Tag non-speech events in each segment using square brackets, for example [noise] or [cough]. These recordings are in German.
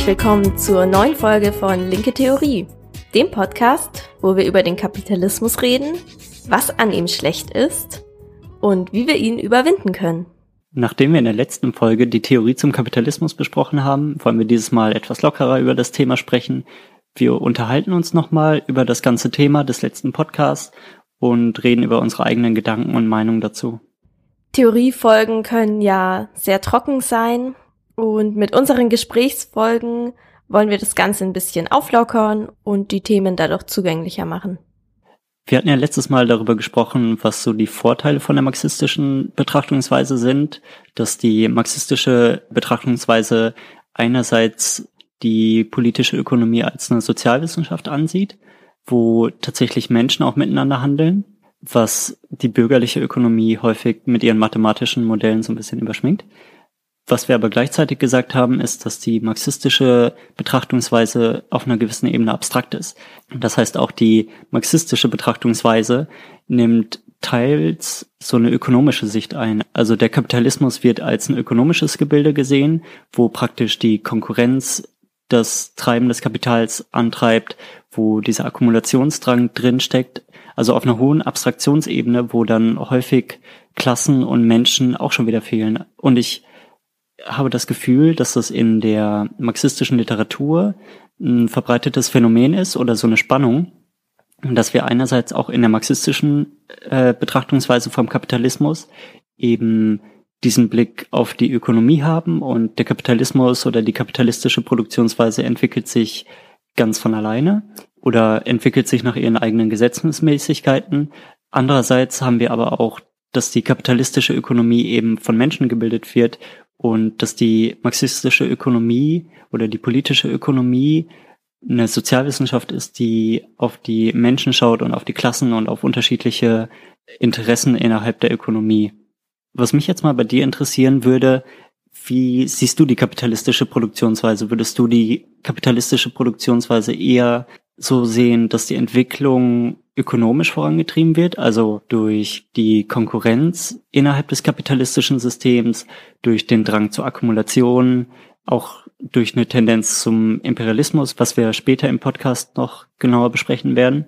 Herzlich willkommen zur neuen Folge von Linke Theorie, dem Podcast, wo wir über den Kapitalismus reden, was an ihm schlecht ist und wie wir ihn überwinden können. Nachdem wir in der letzten Folge die Theorie zum Kapitalismus besprochen haben, wollen wir dieses Mal etwas lockerer über das Thema sprechen. Wir unterhalten uns nochmal über das ganze Thema des letzten Podcasts und reden über unsere eigenen Gedanken und Meinungen dazu. Theoriefolgen können ja sehr trocken sein und mit unseren Gesprächsfolgen wollen wir das Ganze ein bisschen auflockern und die Themen dadurch zugänglicher machen. Wir hatten ja letztes Mal darüber gesprochen, was so die Vorteile von der marxistischen Betrachtungsweise sind, dass die marxistische Betrachtungsweise einerseits die politische Ökonomie als eine Sozialwissenschaft ansieht, wo tatsächlich Menschen auch miteinander handeln, was die bürgerliche Ökonomie häufig mit ihren mathematischen Modellen so ein bisschen überschminkt. Was wir aber gleichzeitig gesagt haben, ist, dass die marxistische Betrachtungsweise auf einer gewissen Ebene abstrakt ist. Das heißt, auch die marxistische Betrachtungsweise nimmt teils so eine ökonomische Sicht ein. Also der Kapitalismus wird als ein ökonomisches Gebilde gesehen, wo praktisch die Konkurrenz das Treiben des Kapitals antreibt, wo dieser Akkumulationsdrang drinsteckt. Also auf einer hohen Abstraktionsebene, wo dann häufig Klassen und Menschen auch schon wieder fehlen. Und ich habe das Gefühl, dass das in der marxistischen Literatur ein verbreitetes Phänomen ist oder so eine Spannung, dass wir einerseits auch in der marxistischen äh, Betrachtungsweise vom Kapitalismus eben diesen Blick auf die Ökonomie haben und der Kapitalismus oder die kapitalistische Produktionsweise entwickelt sich ganz von alleine oder entwickelt sich nach ihren eigenen Gesetzmäßigkeiten. Andererseits haben wir aber auch, dass die kapitalistische Ökonomie eben von Menschen gebildet wird und dass die marxistische Ökonomie oder die politische Ökonomie eine Sozialwissenschaft ist, die auf die Menschen schaut und auf die Klassen und auf unterschiedliche Interessen innerhalb der Ökonomie. Was mich jetzt mal bei dir interessieren würde, wie siehst du die kapitalistische Produktionsweise? Würdest du die kapitalistische Produktionsweise eher so sehen, dass die Entwicklung ökonomisch vorangetrieben wird, also durch die Konkurrenz innerhalb des kapitalistischen Systems, durch den Drang zur Akkumulation, auch durch eine Tendenz zum Imperialismus, was wir später im Podcast noch genauer besprechen werden?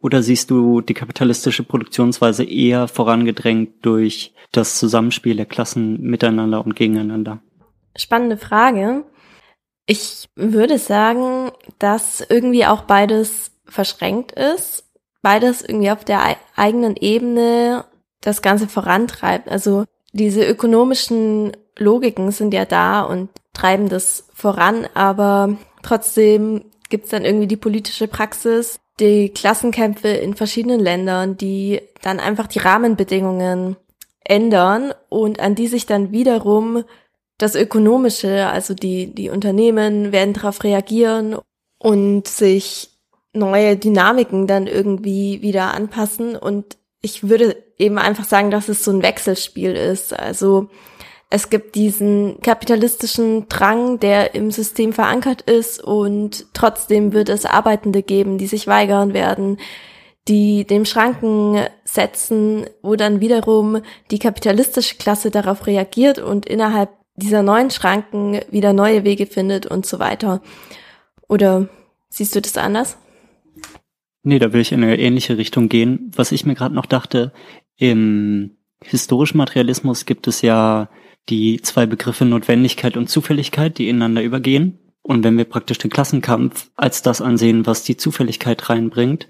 Oder siehst du die kapitalistische Produktionsweise eher vorangedrängt durch das Zusammenspiel der Klassen miteinander und gegeneinander? Spannende Frage. Ich würde sagen, dass irgendwie auch beides verschränkt ist. Beides irgendwie auf der eigenen Ebene das Ganze vorantreibt. Also diese ökonomischen Logiken sind ja da und treiben das voran, aber trotzdem gibt's dann irgendwie die politische Praxis, die Klassenkämpfe in verschiedenen Ländern, die dann einfach die Rahmenbedingungen ändern und an die sich dann wiederum das Ökonomische, also die, die Unternehmen werden darauf reagieren und sich neue Dynamiken dann irgendwie wieder anpassen. Und ich würde eben einfach sagen, dass es so ein Wechselspiel ist. Also es gibt diesen kapitalistischen Drang, der im System verankert ist und trotzdem wird es Arbeitende geben, die sich weigern werden, die dem Schranken setzen, wo dann wiederum die kapitalistische Klasse darauf reagiert und innerhalb dieser neuen Schranken wieder neue Wege findet und so weiter. Oder siehst du das anders? Nee, da will ich in eine ähnliche Richtung gehen. Was ich mir gerade noch dachte, im historischen Materialismus gibt es ja die zwei Begriffe Notwendigkeit und Zufälligkeit, die ineinander übergehen. Und wenn wir praktisch den Klassenkampf als das ansehen, was die Zufälligkeit reinbringt,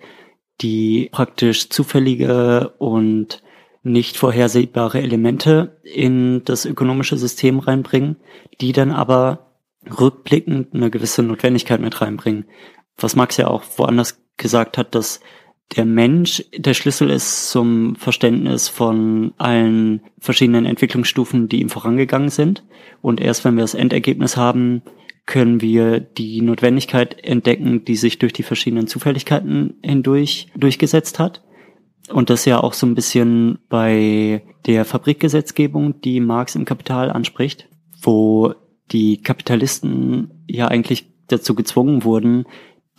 die praktisch zufällige und nicht vorhersehbare Elemente in das ökonomische System reinbringen, die dann aber rückblickend eine gewisse Notwendigkeit mit reinbringen. Was Max ja auch woanders gesagt hat, dass der Mensch der Schlüssel ist zum Verständnis von allen verschiedenen Entwicklungsstufen, die ihm vorangegangen sind. Und erst wenn wir das Endergebnis haben, können wir die Notwendigkeit entdecken, die sich durch die verschiedenen Zufälligkeiten hindurch durchgesetzt hat. Und das ja auch so ein bisschen bei der Fabrikgesetzgebung, die Marx im Kapital anspricht, wo die Kapitalisten ja eigentlich dazu gezwungen wurden,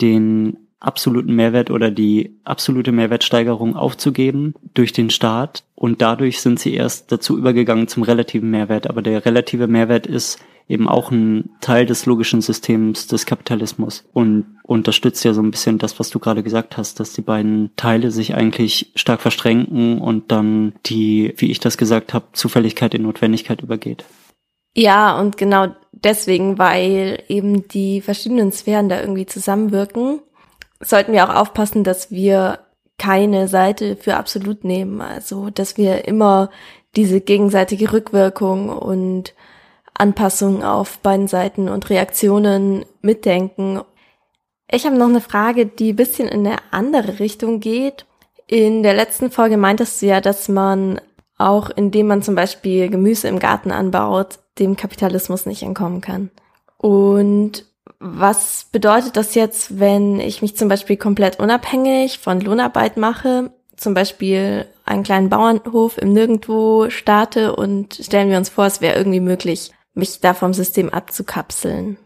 den absoluten Mehrwert oder die absolute Mehrwertsteigerung aufzugeben durch den Staat und dadurch sind sie erst dazu übergegangen zum relativen Mehrwert. Aber der relative Mehrwert ist eben auch ein Teil des logischen Systems des Kapitalismus und unterstützt ja so ein bisschen das, was du gerade gesagt hast, dass die beiden Teile sich eigentlich stark verstrengen und dann die, wie ich das gesagt habe, Zufälligkeit in Notwendigkeit übergeht. Ja, und genau deswegen, weil eben die verschiedenen Sphären da irgendwie zusammenwirken, sollten wir auch aufpassen, dass wir keine Seite für absolut nehmen. Also, dass wir immer diese gegenseitige Rückwirkung und Anpassung auf beiden Seiten und Reaktionen mitdenken. Ich habe noch eine Frage, die bisschen in eine andere Richtung geht. In der letzten Folge meintest du ja, dass man auch indem man zum Beispiel Gemüse im Garten anbaut, dem Kapitalismus nicht entkommen kann. Und was bedeutet das jetzt, wenn ich mich zum Beispiel komplett unabhängig von Lohnarbeit mache, zum Beispiel einen kleinen Bauernhof im Nirgendwo starte und stellen wir uns vor, es wäre irgendwie möglich, mich da vom System abzukapseln.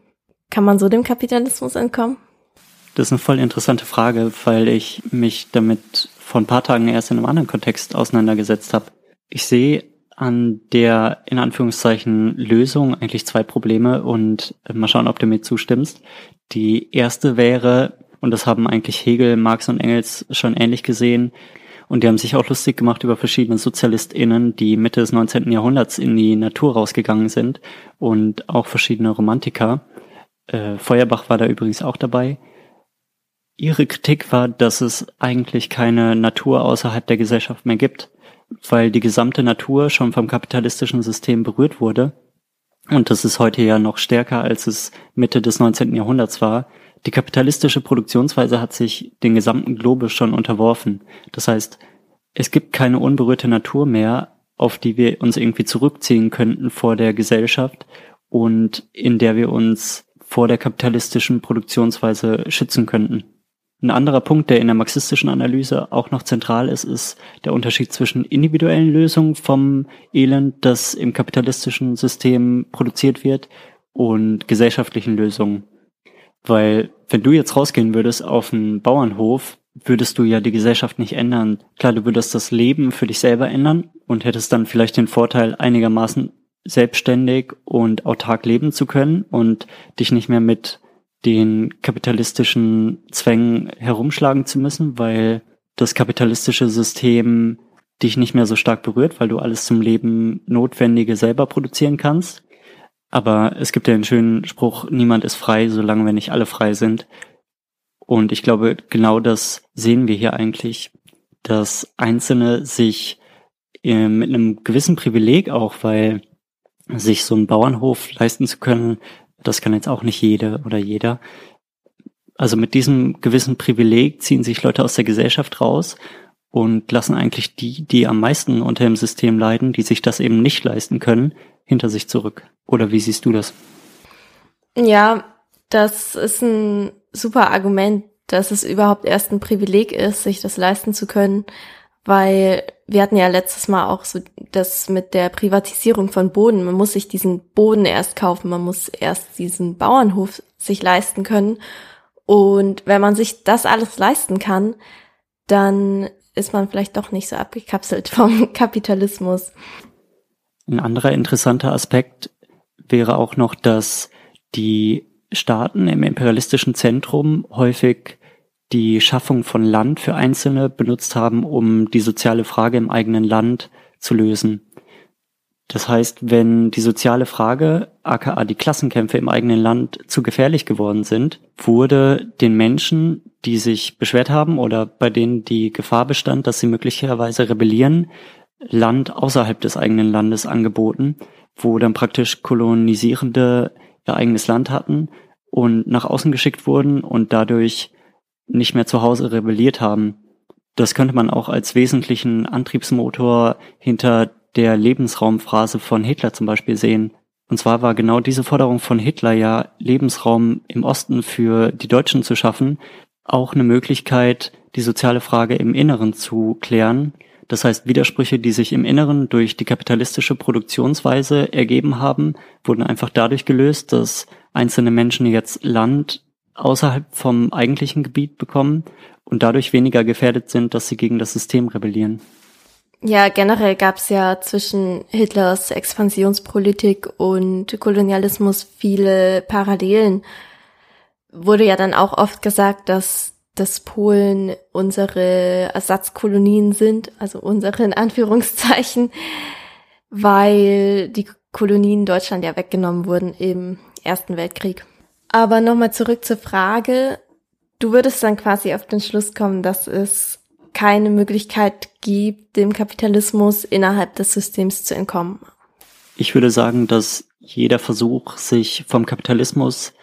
Kann man so dem Kapitalismus entkommen? Das ist eine voll interessante Frage, weil ich mich damit vor ein paar Tagen erst in einem anderen Kontext auseinandergesetzt habe. Ich sehe an der in Anführungszeichen Lösung eigentlich zwei Probleme und äh, mal schauen, ob du mir zustimmst. Die erste wäre, und das haben eigentlich Hegel, Marx und Engels schon ähnlich gesehen, und die haben sich auch lustig gemacht über verschiedene SozialistInnen, die Mitte des 19. Jahrhunderts in die Natur rausgegangen sind und auch verschiedene Romantiker. Äh, Feuerbach war da übrigens auch dabei. Ihre Kritik war, dass es eigentlich keine Natur außerhalb der Gesellschaft mehr gibt weil die gesamte Natur schon vom kapitalistischen System berührt wurde. Und das ist heute ja noch stärker, als es Mitte des 19. Jahrhunderts war. Die kapitalistische Produktionsweise hat sich den gesamten Globus schon unterworfen. Das heißt, es gibt keine unberührte Natur mehr, auf die wir uns irgendwie zurückziehen könnten vor der Gesellschaft und in der wir uns vor der kapitalistischen Produktionsweise schützen könnten. Ein anderer Punkt, der in der marxistischen Analyse auch noch zentral ist, ist der Unterschied zwischen individuellen Lösungen vom Elend, das im kapitalistischen System produziert wird, und gesellschaftlichen Lösungen. Weil wenn du jetzt rausgehen würdest auf einen Bauernhof, würdest du ja die Gesellschaft nicht ändern. Klar, du würdest das Leben für dich selber ändern und hättest dann vielleicht den Vorteil, einigermaßen selbstständig und autark leben zu können und dich nicht mehr mit den kapitalistischen Zwängen herumschlagen zu müssen, weil das kapitalistische System dich nicht mehr so stark berührt, weil du alles zum Leben Notwendige selber produzieren kannst. Aber es gibt ja einen schönen Spruch, niemand ist frei, solange wir nicht alle frei sind. Und ich glaube, genau das sehen wir hier eigentlich, dass Einzelne sich äh, mit einem gewissen Privileg auch, weil sich so einen Bauernhof leisten zu können, das kann jetzt auch nicht jede oder jeder. Also mit diesem gewissen Privileg ziehen sich Leute aus der Gesellschaft raus und lassen eigentlich die, die am meisten unter dem System leiden, die sich das eben nicht leisten können, hinter sich zurück. Oder wie siehst du das? Ja, das ist ein super Argument, dass es überhaupt erst ein Privileg ist, sich das leisten zu können, weil wir hatten ja letztes Mal auch so das mit der Privatisierung von Boden. Man muss sich diesen Boden erst kaufen, man muss erst diesen Bauernhof sich leisten können. Und wenn man sich das alles leisten kann, dann ist man vielleicht doch nicht so abgekapselt vom [laughs] Kapitalismus. Ein anderer interessanter Aspekt wäre auch noch, dass die Staaten im imperialistischen Zentrum häufig die Schaffung von Land für Einzelne benutzt haben, um die soziale Frage im eigenen Land zu lösen. Das heißt, wenn die soziale Frage, aka die Klassenkämpfe im eigenen Land, zu gefährlich geworden sind, wurde den Menschen, die sich beschwert haben oder bei denen die Gefahr bestand, dass sie möglicherweise rebellieren, Land außerhalb des eigenen Landes angeboten, wo dann praktisch Kolonisierende ihr eigenes Land hatten und nach außen geschickt wurden und dadurch nicht mehr zu Hause rebelliert haben. Das könnte man auch als wesentlichen Antriebsmotor hinter der Lebensraumphrase von Hitler zum Beispiel sehen. Und zwar war genau diese Forderung von Hitler ja, Lebensraum im Osten für die Deutschen zu schaffen, auch eine Möglichkeit, die soziale Frage im Inneren zu klären. Das heißt, Widersprüche, die sich im Inneren durch die kapitalistische Produktionsweise ergeben haben, wurden einfach dadurch gelöst, dass einzelne Menschen jetzt Land außerhalb vom eigentlichen Gebiet bekommen und dadurch weniger gefährdet sind, dass sie gegen das System rebellieren. Ja, generell gab es ja zwischen Hitlers Expansionspolitik und Kolonialismus viele Parallelen. Wurde ja dann auch oft gesagt, dass dass Polen unsere Ersatzkolonien sind, also unsere in Anführungszeichen, weil die Kolonien Deutschland ja weggenommen wurden im Ersten Weltkrieg. Aber nochmal zurück zur Frage. Du würdest dann quasi auf den Schluss kommen, dass es keine Möglichkeit gibt, dem Kapitalismus innerhalb des Systems zu entkommen. Ich würde sagen, dass jeder Versuch, sich vom Kapitalismus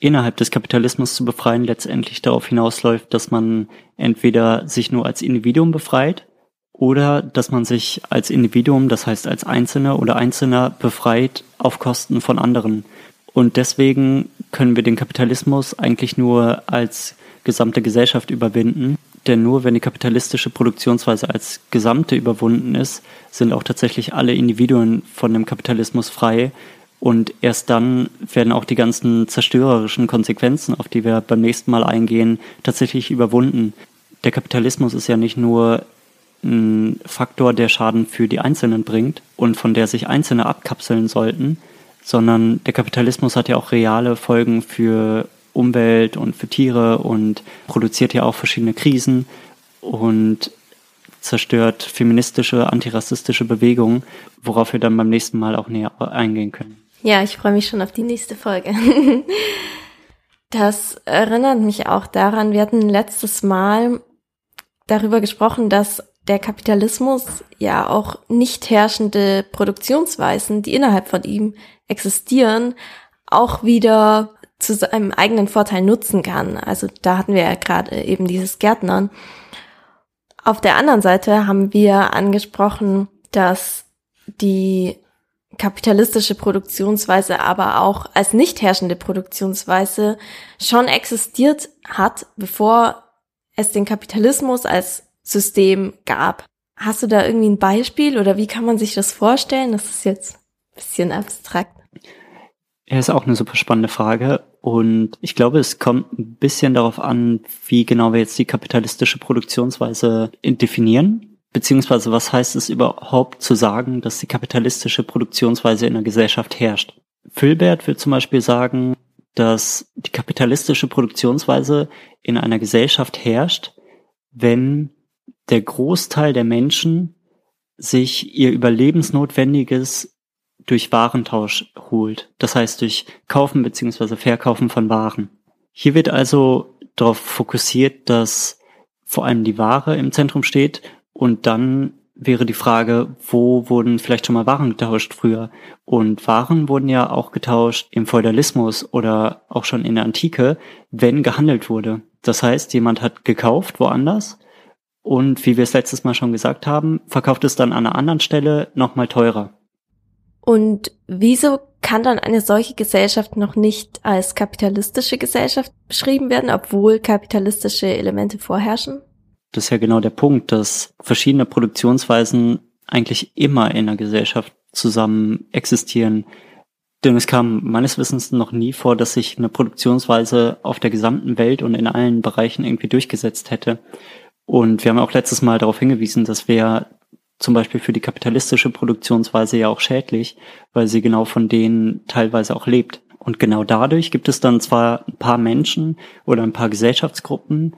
innerhalb des Kapitalismus zu befreien, letztendlich darauf hinausläuft, dass man entweder sich nur als Individuum befreit oder dass man sich als Individuum, das heißt als Einzelner oder Einzelner befreit auf Kosten von anderen. Und deswegen können wir den Kapitalismus eigentlich nur als gesamte Gesellschaft überwinden, denn nur wenn die kapitalistische Produktionsweise als Gesamte überwunden ist, sind auch tatsächlich alle Individuen von dem Kapitalismus frei und erst dann werden auch die ganzen zerstörerischen Konsequenzen, auf die wir beim nächsten Mal eingehen, tatsächlich überwunden. Der Kapitalismus ist ja nicht nur ein Faktor, der Schaden für die Einzelnen bringt und von der sich Einzelne abkapseln sollten, sondern der Kapitalismus hat ja auch reale Folgen für Umwelt und für Tiere und produziert ja auch verschiedene Krisen und zerstört feministische, antirassistische Bewegungen, worauf wir dann beim nächsten Mal auch näher eingehen können. Ja, ich freue mich schon auf die nächste Folge. [laughs] Das erinnert mich auch daran, wir hatten letztes Mal darüber gesprochen, dass der Kapitalismus ja auch nicht herrschende Produktionsweisen, die innerhalb von ihm existieren, auch wieder zu seinem eigenen Vorteil nutzen kann. Also da hatten wir ja gerade eben dieses Gärtnern. Auf der anderen Seite haben wir angesprochen, dass die kapitalistische Produktionsweise aber auch als nicht herrschende Produktionsweise schon existiert hat, bevor es den Kapitalismus als System gab. Hast du da irgendwie ein Beispiel oder wie kann man sich das vorstellen? Das ist jetzt ein bisschen abstrakt. Ja, ist auch eine super spannende Frage. Und ich glaube, es kommt ein bisschen darauf an, wie genau wir jetzt die kapitalistische Produktionsweise definieren. Beziehungsweise was heißt es überhaupt zu sagen, dass die kapitalistische Produktionsweise in der Gesellschaft herrscht? Filbert will zum Beispiel sagen, dass die kapitalistische Produktionsweise in einer Gesellschaft herrscht, wenn der Großteil der Menschen sich ihr Überlebensnotwendiges durch Warentausch holt. Das heißt durch Kaufen beziehungsweise Verkaufen von Waren. Hier wird also darauf fokussiert, dass vor allem die Ware im Zentrum steht und dann wäre die Frage, wo wurden vielleicht schon mal Waren getauscht früher? Und Waren wurden ja auch getauscht im Feudalismus oder auch schon in der Antike, wenn gehandelt wurde. Das heißt, jemand hat gekauft woanders und wie wir es letztes Mal schon gesagt haben, verkauft es dann an einer anderen Stelle nochmal teurer. Und wieso kann dann eine solche Gesellschaft noch nicht als kapitalistische Gesellschaft beschrieben werden, obwohl kapitalistische Elemente vorherrschen? Das ist ja genau der Punkt, dass verschiedene Produktionsweisen eigentlich immer in der Gesellschaft zusammen existieren. Denn es kam meines Wissens noch nie vor, dass sich eine Produktionsweise auf der gesamten Welt und in allen Bereichen irgendwie durchgesetzt hätte. Und wir haben auch letztes Mal darauf hingewiesen, dass wir zum Beispiel für die kapitalistische Produktionsweise ja auch schädlich, weil sie genau von denen teilweise auch lebt. Und genau dadurch gibt es dann zwar ein paar Menschen oder ein paar Gesellschaftsgruppen,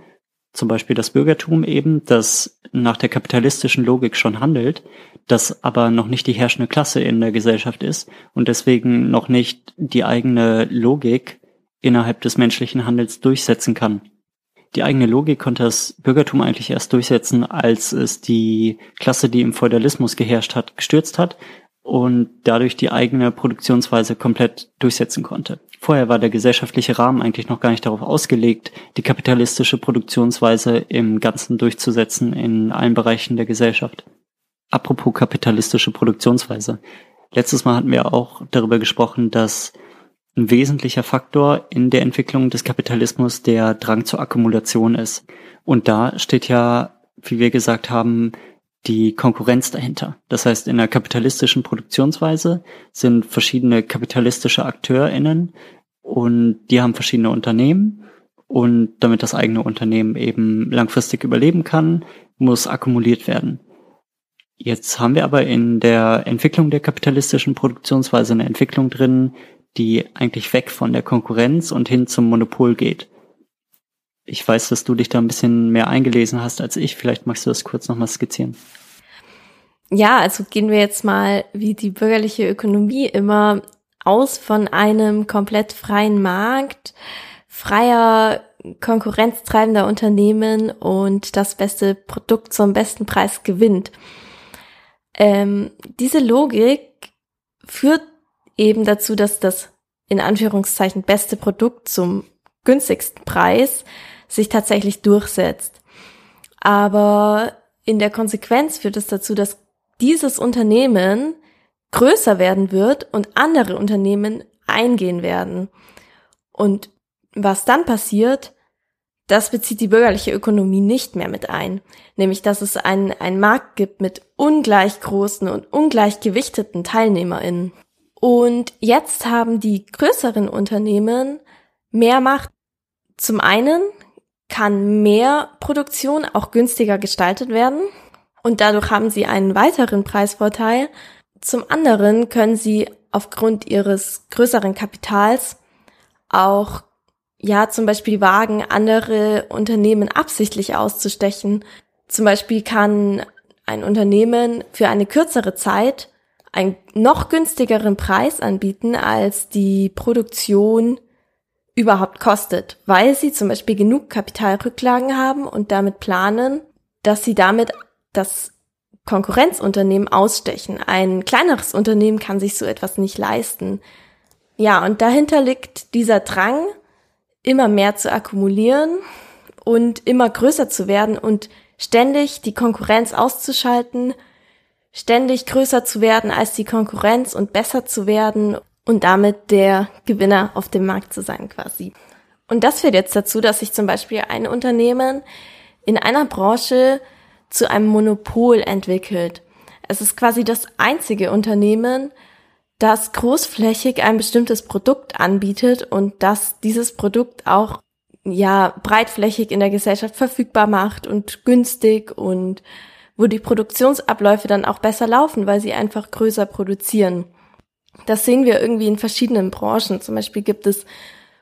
zum Beispiel das Bürgertum eben, das nach der kapitalistischen Logik schon handelt, das aber noch nicht die herrschende Klasse in der Gesellschaft ist und deswegen noch nicht die eigene Logik innerhalb des menschlichen Handels durchsetzen kann. Die eigene Logik konnte das Bürgertum eigentlich erst durchsetzen, als es die Klasse, die im Feudalismus geherrscht hat, gestürzt hat und dadurch die eigene Produktionsweise komplett durchsetzen konnte. Vorher war der gesellschaftliche Rahmen eigentlich noch gar nicht darauf ausgelegt, die kapitalistische Produktionsweise im Ganzen durchzusetzen in allen Bereichen der Gesellschaft. Apropos kapitalistische Produktionsweise. Letztes Mal hatten wir auch darüber gesprochen, dass ein wesentlicher Faktor in der Entwicklung des Kapitalismus der Drang zur Akkumulation ist. Und da steht ja, wie wir gesagt haben, die Konkurrenz dahinter. Das heißt, in der kapitalistischen Produktionsweise sind verschiedene kapitalistische AkteurInnen und die haben verschiedene Unternehmen Und damit das eigene Unternehmen eben langfristig überleben kann, muss akkumuliert werden. Jetzt haben wir aber in der Entwicklung der kapitalistischen Produktionsweise eine Entwicklung drin, die eigentlich weg von der Konkurrenz und hin zum Monopol geht. Ich weiß, dass du dich da ein bisschen mehr eingelesen hast als ich. Vielleicht magst du das kurz nochmal skizzieren. Ja, also gehen wir jetzt mal wie die bürgerliche Ökonomie immer aus von einem komplett freien Markt, freier konkurrenztreibender Unternehmen und das beste Produkt zum besten Preis gewinnt. Ähm, diese Logik führt eben dazu, dass das in Anführungszeichen beste Produkt zum günstigsten Preis sich tatsächlich durchsetzt. Aber in der Konsequenz führt es dazu, dass dieses Unternehmen größer werden wird und andere Unternehmen eingehen werden. Und was dann passiert, das bezieht die bürgerliche Ökonomie nicht mehr mit ein. Nämlich, dass es einen, Markt gibt mit ungleich großen und ungleich gewichteten TeilnehmerInnen. Und jetzt haben die größeren Unternehmen mehr Macht. Zum einen kann mehr Produktion auch günstiger gestaltet werden und dadurch haben sie einen weiteren Preisvorteil. Zum anderen können sie aufgrund ihres größeren Kapitals auch ja zum Beispiel wagen, andere Unternehmen absichtlich auszustechen. Zum Beispiel kann ein Unternehmen für eine kürzere Zeit einen noch günstigeren Preis anbieten, als die Produktion überhaupt kostet, weil sie zum Beispiel genug Kapitalrücklagen haben und damit planen, dass sie damit das Konkurrenzunternehmen ausstechen. Ein kleineres Unternehmen kann sich so etwas nicht leisten. Ja, und dahinter liegt dieser Drang, immer mehr zu akkumulieren und immer größer zu werden und ständig die Konkurrenz auszuschalten ständig größer zu werden als die Konkurrenz und besser zu werden und damit der Gewinner auf dem Markt zu sein quasi. Und das führt jetzt dazu, dass sich zum Beispiel ein Unternehmen in einer Branche zu einem Monopol entwickelt. Es ist quasi das einzige Unternehmen, das großflächig ein bestimmtes Produkt anbietet und das dieses Produkt auch ja breitflächig in der Gesellschaft verfügbar macht und günstig und wo die Produktionsabläufe dann auch besser laufen, weil sie einfach größer produzieren. Das sehen wir irgendwie in verschiedenen Branchen. Zum Beispiel gibt es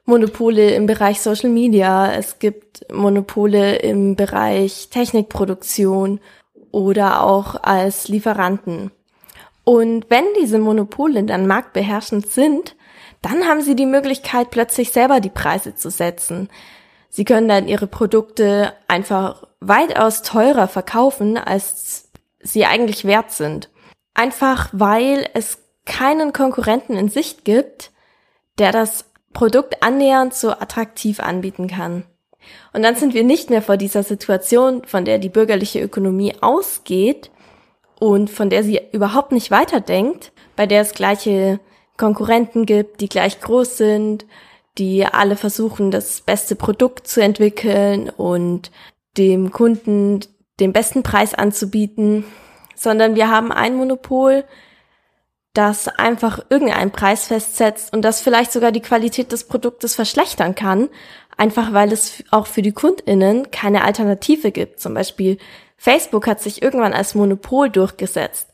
Monopole im Bereich Social Media, es gibt Monopole im Bereich Technikproduktion oder auch als Lieferanten. Und wenn diese Monopole dann marktbeherrschend sind, dann haben sie die Möglichkeit, plötzlich selber die Preise zu setzen. Sie können dann ihre Produkte einfach weitaus teurer verkaufen, als sie eigentlich wert sind. Einfach weil es keinen Konkurrenten in Sicht gibt, der das Produkt annähernd so attraktiv anbieten kann. Und dann sind wir nicht mehr vor dieser Situation, von der die bürgerliche Ökonomie ausgeht und von der sie überhaupt nicht weiterdenkt, bei der es gleiche Konkurrenten gibt, die gleich groß sind, die alle versuchen, das beste Produkt zu entwickeln und dem Kunden den besten Preis anzubieten, sondern wir haben ein Monopol, das einfach irgendeinen Preis festsetzt und das vielleicht sogar die Qualität des Produktes verschlechtern kann, einfach weil es auch für die Kundinnen keine Alternative gibt. Zum Beispiel Facebook hat sich irgendwann als Monopol durchgesetzt.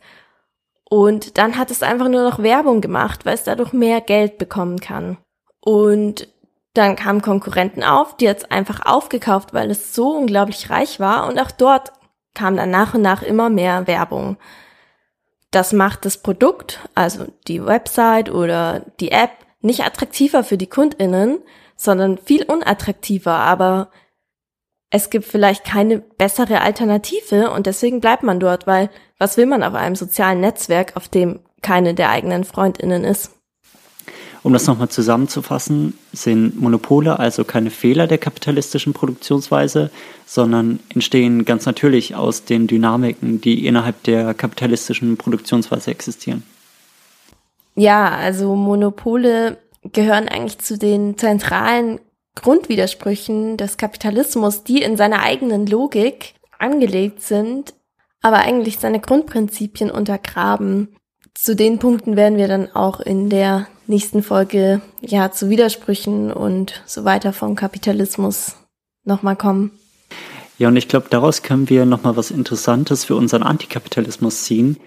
Und dann hat es einfach nur noch Werbung gemacht, weil es dadurch mehr Geld bekommen kann. Und dann kamen Konkurrenten auf, die jetzt einfach aufgekauft, weil es so unglaublich reich war und auch dort kam dann nach und nach immer mehr Werbung. Das macht das Produkt, also die Website oder die App, nicht attraktiver für die Kundinnen, sondern viel unattraktiver, aber es gibt vielleicht keine bessere Alternative und deswegen bleibt man dort, weil was will man auf einem sozialen Netzwerk, auf dem keine der eigenen Freundinnen ist? Um das nochmal zusammenzufassen, sind Monopole also keine Fehler der kapitalistischen Produktionsweise, sondern entstehen ganz natürlich aus den Dynamiken, die innerhalb der kapitalistischen Produktionsweise existieren. Ja, also Monopole gehören eigentlich zu den zentralen Grundwidersprüchen des Kapitalismus, die in seiner eigenen Logik angelegt sind, aber eigentlich seine Grundprinzipien untergraben. Zu den Punkten werden wir dann auch in der nächsten Folge ja zu Widersprüchen und so weiter vom Kapitalismus nochmal kommen. Ja, und ich glaube, daraus können wir nochmal was Interessantes für unseren Antikapitalismus ziehen,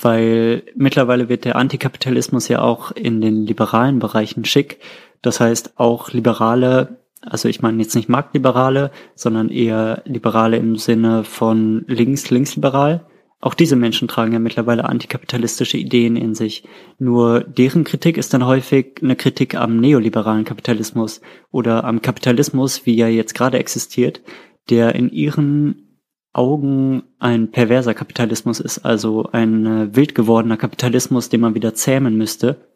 weil mittlerweile wird der Antikapitalismus ja auch in den liberalen Bereichen schick. Das heißt, auch Liberale, also ich meine jetzt nicht Marktliberale, sondern eher Liberale im Sinne von links, linksliberal, auch diese Menschen tragen ja mittlerweile antikapitalistische Ideen in sich. Nur deren Kritik ist dann häufig eine Kritik am neoliberalen Kapitalismus oder am Kapitalismus, wie er jetzt gerade existiert, der in ihren Augen ein perverser Kapitalismus ist, also ein äh, wild gewordener Kapitalismus, den man wieder zähmen müsste.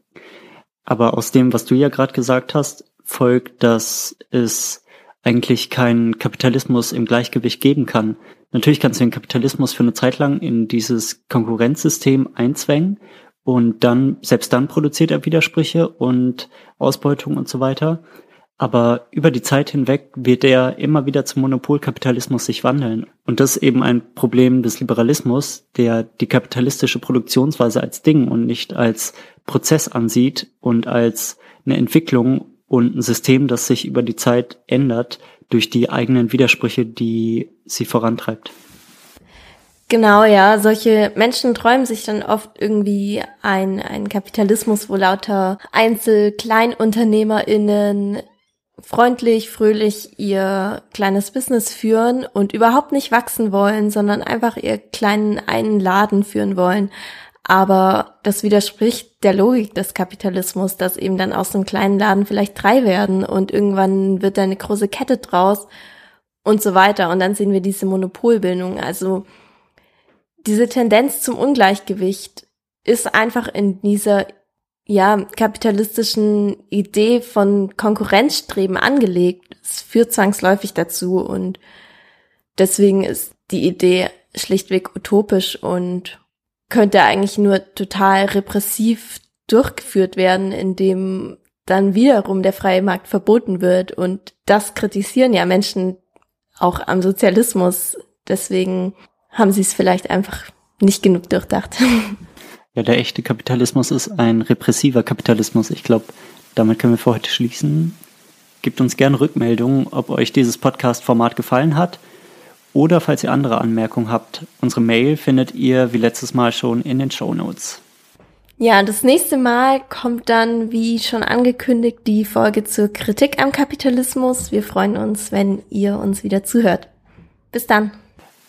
Aber aus dem, was du ja gerade gesagt hast, folgt, dass es eigentlich keinen Kapitalismus im Gleichgewicht geben kann, Natürlich kannst du den Kapitalismus für eine Zeit lang in dieses Konkurrenzsystem einzwängen und dann, selbst dann produziert er Widersprüche und Ausbeutung und so weiter. Aber über die Zeit hinweg wird er immer wieder zum Monopolkapitalismus sich wandeln. Und das ist eben ein Problem des Liberalismus, der die kapitalistische Produktionsweise als Ding und nicht als Prozess ansieht und als eine Entwicklung und ein System, das sich über die Zeit ändert, durch die eigenen Widersprüche, die sie vorantreibt. Genau, ja. Solche Menschen träumen sich dann oft irgendwie ein, ein Kapitalismus, wo lauter Einzel-KleinunternehmerInnen freundlich, fröhlich ihr kleines Business führen und überhaupt nicht wachsen wollen, sondern einfach ihr kleinen einen Laden führen wollen. Aber das widerspricht der Logik des Kapitalismus, dass eben dann aus einem kleinen Laden vielleicht drei werden und irgendwann wird da eine große Kette draus und so weiter. Und dann sehen wir diese Monopolbildung. Also diese Tendenz zum Ungleichgewicht ist einfach in dieser ja, kapitalistischen Idee von Konkurrenzstreben angelegt. Es führt zwangsläufig dazu und deswegen ist die Idee schlichtweg utopisch und könnte eigentlich nur total repressiv durchgeführt werden, indem dann wiederum der freie Markt verboten wird. Und das kritisieren ja Menschen auch am Sozialismus. Deswegen haben sie es vielleicht einfach nicht genug durchdacht. [laughs] Ja, der echte Kapitalismus ist ein repressiver Kapitalismus. Ich glaube, damit können wir für heute schließen. Gebt uns gerne Rückmeldungen, ob euch dieses Podcast-Format gefallen hat oder falls ihr andere Anmerkungen habt, unsere Mail findet ihr wie letztes Mal schon in den Show Notes. Ja, das nächste Mal kommt dann, wie schon angekündigt, die Folge zur Kritik am Kapitalismus. Wir freuen uns, wenn ihr uns wieder zuhört. Bis dann.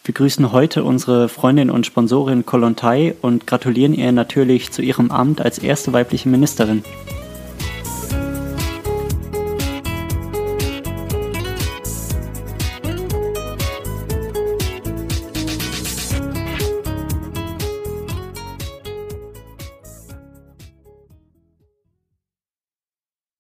Wir grüßen heute unsere Freundin und Sponsorin Kolontai und gratulieren ihr natürlich zu ihrem Amt als erste weibliche Ministerin.